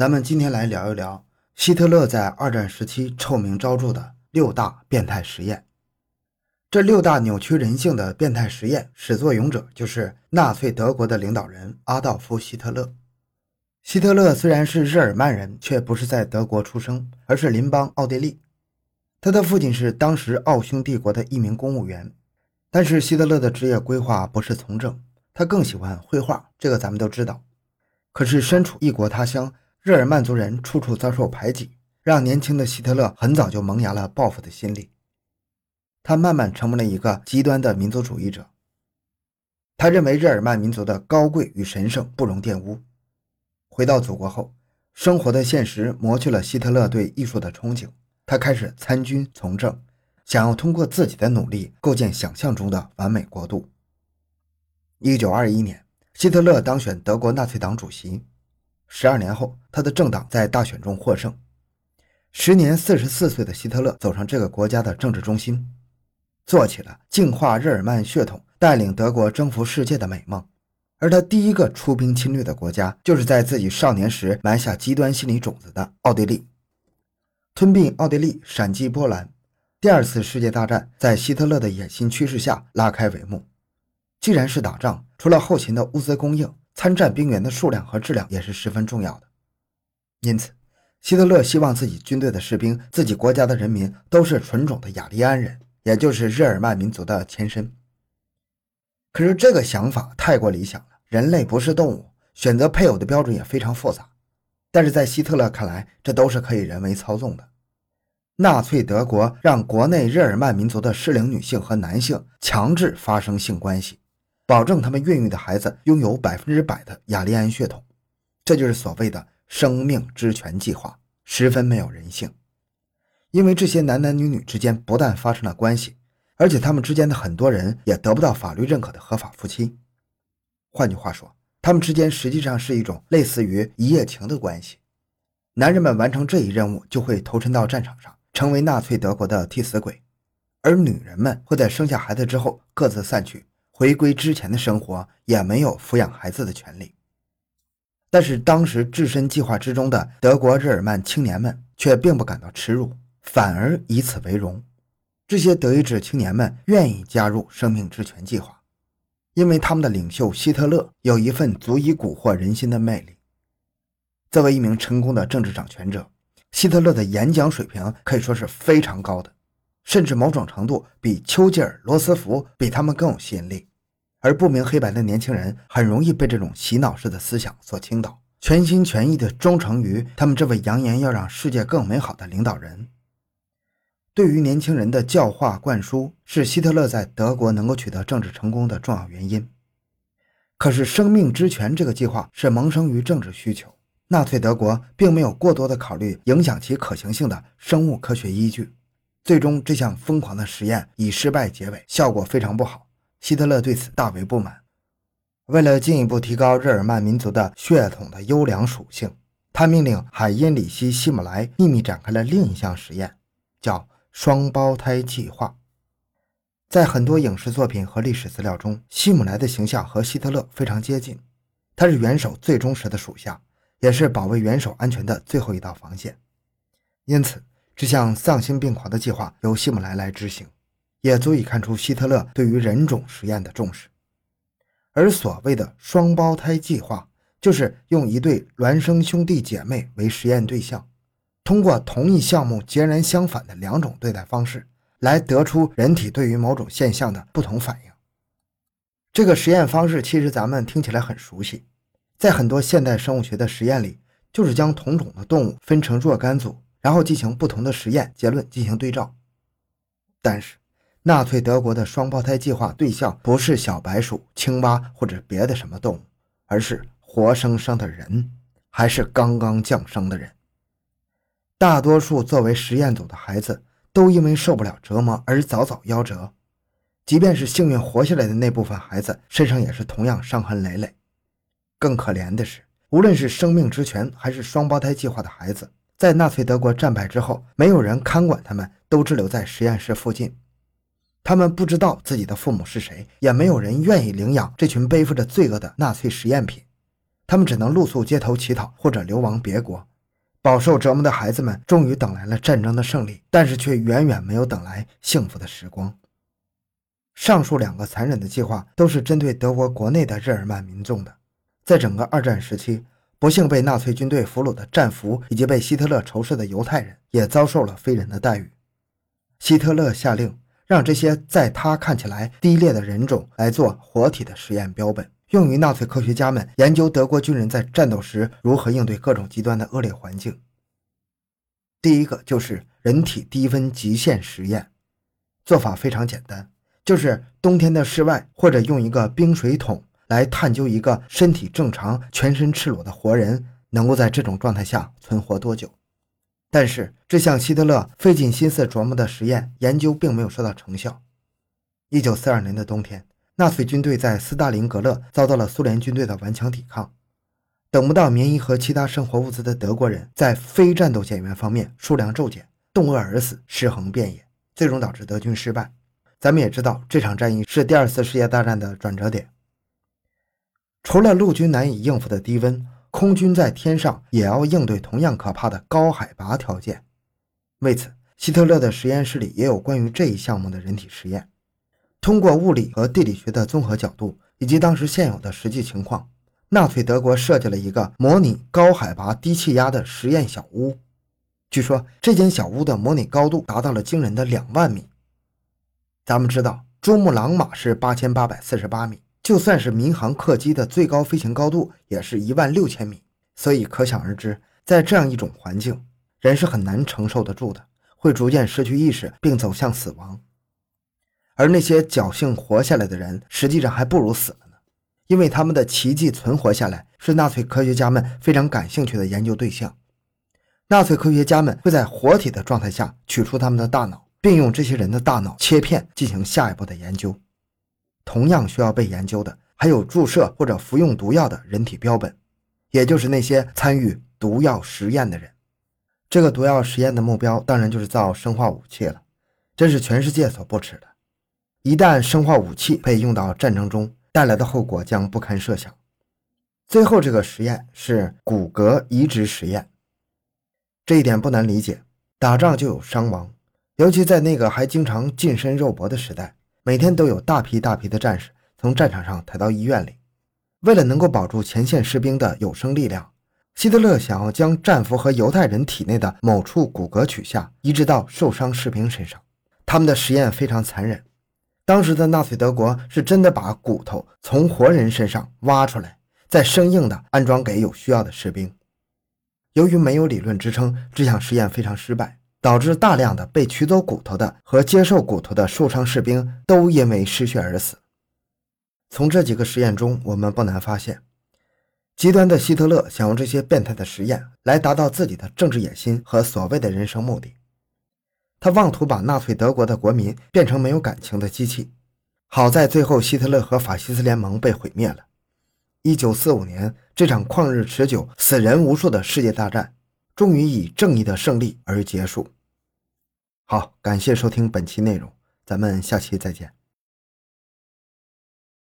咱们今天来聊一聊希特勒在二战时期臭名昭著的六大变态实验。这六大扭曲人性的变态实验，始作俑者就是纳粹德国的领导人阿道夫·希特勒。希特勒虽然是日耳曼人，却不是在德国出生，而是邻邦奥地利。他的父亲是当时奥匈帝国的一名公务员，但是希特勒的职业规划不是从政，他更喜欢绘画，这个咱们都知道。可是身处异国他乡，日耳曼族人处处遭受排挤，让年轻的希特勒很早就萌芽了报复的心理。他慢慢成为了一个极端的民族主义者。他认为日耳曼民族的高贵与神圣不容玷污。回到祖国后，生活的现实磨去了希特勒对艺术的憧憬。他开始参军从政，想要通过自己的努力构建想象中的完美国度。一九二一年，希特勒当选德国纳粹党主席。十二年后，他的政党在大选中获胜。时年四十四岁的希特勒走上这个国家的政治中心，做起了净化日耳曼血统、带领德国征服世界的美梦。而他第一个出兵侵略的国家，就是在自己少年时埋下极端心理种子的奥地利。吞并奥地利，闪击波兰，第二次世界大战在希特勒的野心驱使下拉开帷幕。既然是打仗，除了后勤的物资供应，参战兵员的数量和质量也是十分重要的。因此，希特勒希望自己军队的士兵、自己国家的人民都是纯种的雅利安人，也就是日耳曼民族的前身。可是这个想法太过理想了。人类不是动物，选择配偶的标准也非常复杂。但是在希特勒看来，这都是可以人为操纵的。纳粹德国让国内日耳曼民族的适龄女性和男性强制发生性关系，保证他们孕育的孩子拥有百分之百的雅利安血统，这就是所谓的生命之泉计划，十分没有人性。因为这些男男女女之间不但发生了关系，而且他们之间的很多人也得不到法律认可的合法夫妻。换句话说，他们之间实际上是一种类似于一夜情的关系。男人们完成这一任务，就会投身到战场上，成为纳粹德国的替死鬼；而女人们会在生下孩子之后各自散去，回归之前的生活，也没有抚养孩子的权利。但是，当时置身计划之中的德国日耳曼青年们却并不感到耻辱，反而以此为荣。这些德意志青年们愿意加入生命之泉计划。因为他们的领袖希特勒有一份足以蛊惑人心的魅力。作为一名成功的政治掌权者，希特勒的演讲水平可以说是非常高的，甚至某种程度比丘吉尔、罗斯福比他们更有吸引力。而不明黑白的年轻人很容易被这种洗脑式的思想所倾倒，全心全意地忠诚于他们这位扬言要让世界更美好的领导人。对于年轻人的教化灌输，是希特勒在德国能够取得政治成功的重要原因。可是，生命之泉这个计划是萌生于政治需求，纳粹德国并没有过多的考虑影响其可行性的生物科学依据。最终，这项疯狂的实验以失败结尾，效果非常不好。希特勒对此大为不满。为了进一步提高日耳曼民族的血统的优良属性，他命令海因里希·希姆莱秘密展开了另一项实验，叫。双胞胎计划，在很多影视作品和历史资料中，希姆莱的形象和希特勒非常接近。他是元首最忠实的属下，也是保卫元首安全的最后一道防线。因此，这项丧心病狂的计划由希姆莱来执行，也足以看出希特勒对于人种实验的重视。而所谓的双胞胎计划，就是用一对孪生兄弟姐妹为实验对象。通过同一项目截然相反的两种对待方式，来得出人体对于某种现象的不同反应。这个实验方式其实咱们听起来很熟悉，在很多现代生物学的实验里，就是将同种的动物分成若干组，然后进行不同的实验结论进行对照。但是，纳粹德国的双胞胎计划对象不是小白鼠、青蛙或者别的什么动物，而是活生生的人，还是刚刚降生的人。大多数作为实验组的孩子都因为受不了折磨而早早夭折，即便是幸运活下来的那部分孩子，身上也是同样伤痕累累。更可怜的是，无论是生命之泉还是双胞胎计划的孩子，在纳粹德国战败之后，没有人看管他们，都滞留在实验室附近。他们不知道自己的父母是谁，也没有人愿意领养这群背负着罪恶的纳粹实验品。他们只能露宿街头乞讨，或者流亡别国。饱受折磨的孩子们终于等来了战争的胜利，但是却远远没有等来幸福的时光。上述两个残忍的计划都是针对德国国内的日耳曼民众的。在整个二战时期，不幸被纳粹军队俘虏的战俘以及被希特勒仇视的犹太人也遭受了非人的待遇。希特勒下令让这些在他看起来低劣的人种来做活体的实验标本。用于纳粹科学家们研究德国军人在战斗时如何应对各种极端的恶劣环境。第一个就是人体低温极限实验，做法非常简单，就是冬天的室外或者用一个冰水桶来探究一个身体正常、全身赤裸的活人能够在这种状态下存活多久。但是这项希特勒费尽心思琢磨的实验研究并没有收到成效。一九四二年的冬天。纳粹军队在斯大林格勒遭到了苏联军队的顽强抵抗，等不到棉衣和其他生活物资的德国人，在非战斗减员方面数量骤减，冻饿而死，尸横遍野，最终导致德军失败。咱们也知道，这场战役是第二次世界大战的转折点。除了陆军难以应付的低温，空军在天上也要应对同样可怕的高海拔条件。为此，希特勒的实验室里也有关于这一项目的人体实验。通过物理和地理学的综合角度，以及当时现有的实际情况，纳粹德国设计了一个模拟高海拔低气压的实验小屋。据说这间小屋的模拟高度达到了惊人的两万米。咱们知道，珠穆朗玛是八千八百四十八米，就算是民航客机的最高飞行高度也是一万六千米。所以可想而知，在这样一种环境，人是很难承受得住的，会逐渐失去意识，并走向死亡。而那些侥幸活下来的人，实际上还不如死了呢，因为他们的奇迹存活下来，是纳粹科学家们非常感兴趣的研究对象。纳粹科学家们会在活体的状态下取出他们的大脑，并用这些人的大脑切片进行下一步的研究。同样需要被研究的，还有注射或者服用毒药的人体标本，也就是那些参与毒药实验的人。这个毒药实验的目标，当然就是造生化武器了，这是全世界所不耻的。一旦生化武器被用到战争中，带来的后果将不堪设想。最后，这个实验是骨骼移植实验，这一点不难理解。打仗就有伤亡，尤其在那个还经常近身肉搏的时代，每天都有大批大批的战士从战场上抬到医院里。为了能够保住前线士兵的有生力量，希特勒想要将战俘和犹太人体内的某处骨骼取下，移植到受伤士兵身上。他们的实验非常残忍。当时的纳粹德国是真的把骨头从活人身上挖出来，再生硬的安装给有需要的士兵。由于没有理论支撑，这项实验非常失败，导致大量的被取走骨头的和接受骨头的受伤士兵都因为失血而死。从这几个实验中，我们不难发现，极端的希特勒想用这些变态的实验来达到自己的政治野心和所谓的人生目的。他妄图把纳粹德国的国民变成没有感情的机器。好在最后，希特勒和法西斯联盟被毁灭了。一九四五年，这场旷日持久、死人无数的世界大战，终于以正义的胜利而结束。好，感谢收听本期内容，咱们下期再见。